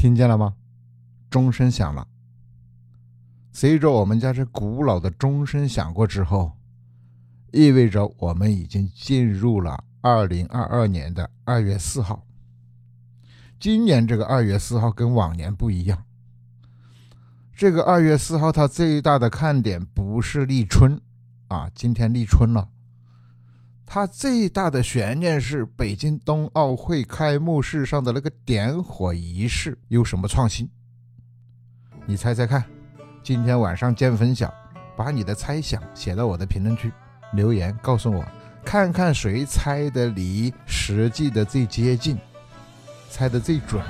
听见了吗？钟声响了。随着我们家这古老的钟声响过之后，意味着我们已经进入了二零二二年的二月四号。今年这个二月四号跟往年不一样。这个二月四号，它最大的看点不是立春啊，今天立春了。它最大的悬念是北京冬奥会开幕式上的那个点火仪式有什么创新？你猜猜看，今天晚上见分晓，把你的猜想写到我的评论区留言告诉我，看看谁猜的离实际的最接近，猜的最准。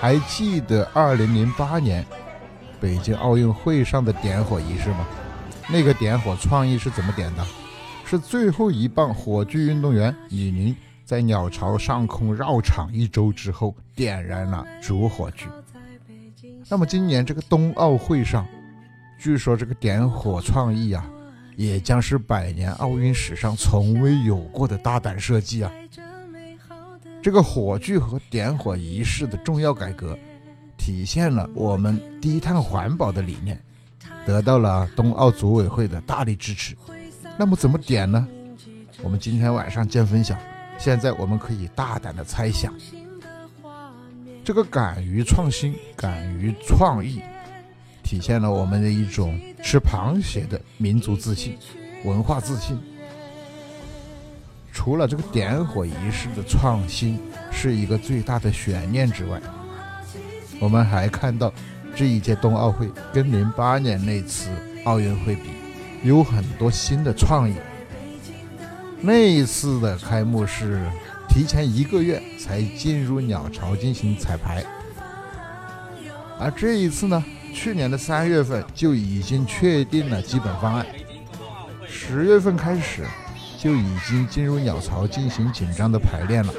还记得二零零八年北京奥运会上的点火仪式吗？那个点火创意是怎么点的？是最后一棒火炬运动员李宁在鸟巢上空绕场一周之后点燃了主火炬。那么今年这个冬奥会上，据说这个点火创意啊，也将是百年奥运史上从未有过的大胆设计啊！这个火炬和点火仪式的重要改革，体现了我们低碳环保的理念，得到了冬奥组委会的大力支持。那么怎么点呢？我们今天晚上见分晓。现在我们可以大胆的猜想。这个敢于创新、敢于创意，体现了我们的一种吃螃蟹的民族自信、文化自信。除了这个点火仪式的创新是一个最大的悬念之外，我们还看到这一届冬奥会跟零八年那次奥运会比。有很多新的创意。那一次的开幕式提前一个月才进入鸟巢进行彩排，而这一次呢，去年的三月份就已经确定了基本方案，十月份开始就已经进入鸟巢进行紧张的排练了。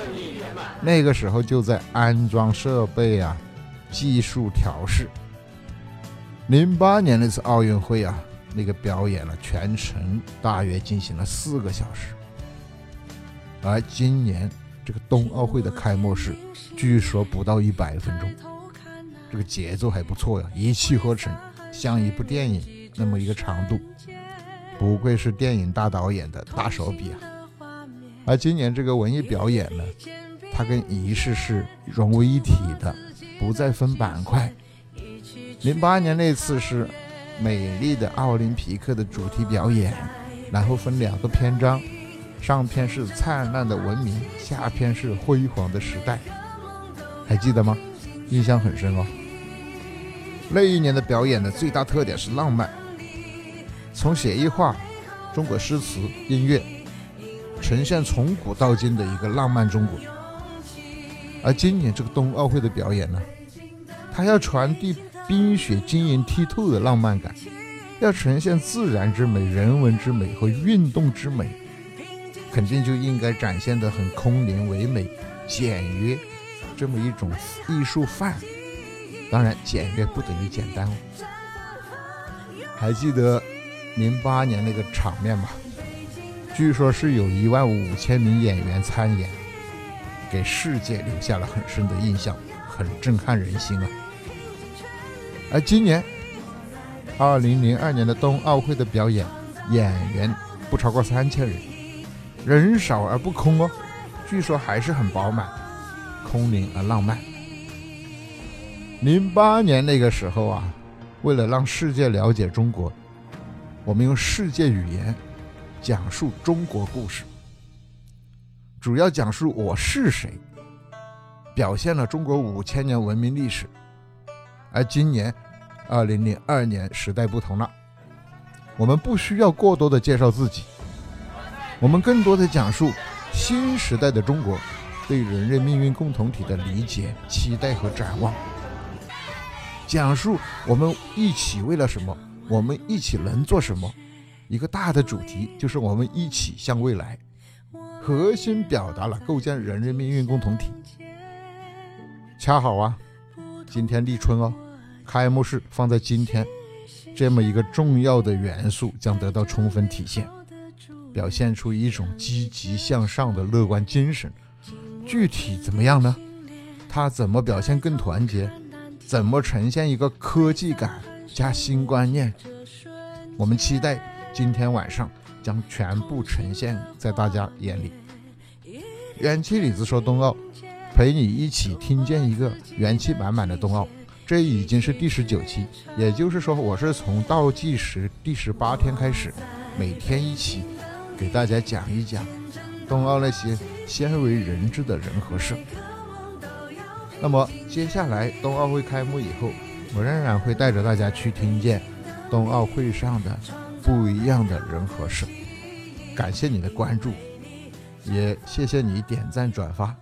那个时候就在安装设备啊，技术调试。零八年那次奥运会啊。那个表演了全程大约进行了四个小时，而今年这个冬奥会的开幕式据说不到一百分钟，这个节奏还不错呀，一气呵成，像一部电影那么一个长度，不愧是电影大导演的大手笔啊！而今年这个文艺表演呢，它跟仪式是融为一体的，不再分板块。零八年那次是。美丽的奥林匹克的主题表演，然后分两个篇章，上篇是灿烂的文明，下篇是辉煌的时代，还记得吗？印象很深哦。那一年的表演的最大特点是浪漫，从写意画、中国诗词、音乐，呈现从古到今的一个浪漫中国。而今年这个冬奥会的表演呢，它要传递。冰雪晶莹剔透的浪漫感，要呈现自然之美、人文之美和运动之美，肯定就应该展现的很空灵唯美、简约，这么一种艺术范。当然，简约不等于简单哦。还记得零八年那个场面吗？据说是有一万五千名演员参演，给世界留下了很深的印象，很震撼人心啊。而今年，二零零二年的冬奥会的表演，演员不超过三千人，人少而不空哦，据说还是很饱满，空灵而浪漫。零八年那个时候啊，为了让世界了解中国，我们用世界语言讲述中国故事，主要讲述我是谁，表现了中国五千年文明历史。而今年，二零零二年时代不同了，我们不需要过多的介绍自己，我们更多的讲述新时代的中国对人类命运共同体的理解、期待和展望，讲述我们一起为了什么，我们一起能做什么，一个大的主题就是我们一起向未来，核心表达了构建人类命运共同体。恰好啊，今天立春哦。开幕式放在今天，这么一个重要的元素将得到充分体现，表现出一种积极向上的乐观精神。具体怎么样呢？它怎么表现更团结，怎么呈现一个科技感加新观念。我们期待今天晚上将全部呈现在大家眼里。元气李子说冬奥，陪你一起听见一个元气满满的冬奥。这已经是第十九期，也就是说，我是从倒计时第十八天开始，每天一起给大家讲一讲冬奥那些鲜为人知的人和事。那么接下来冬奥会开幕以后，我仍然会带着大家去听见冬奥会上的不一样的人和事。感谢你的关注。也谢谢你点赞转发。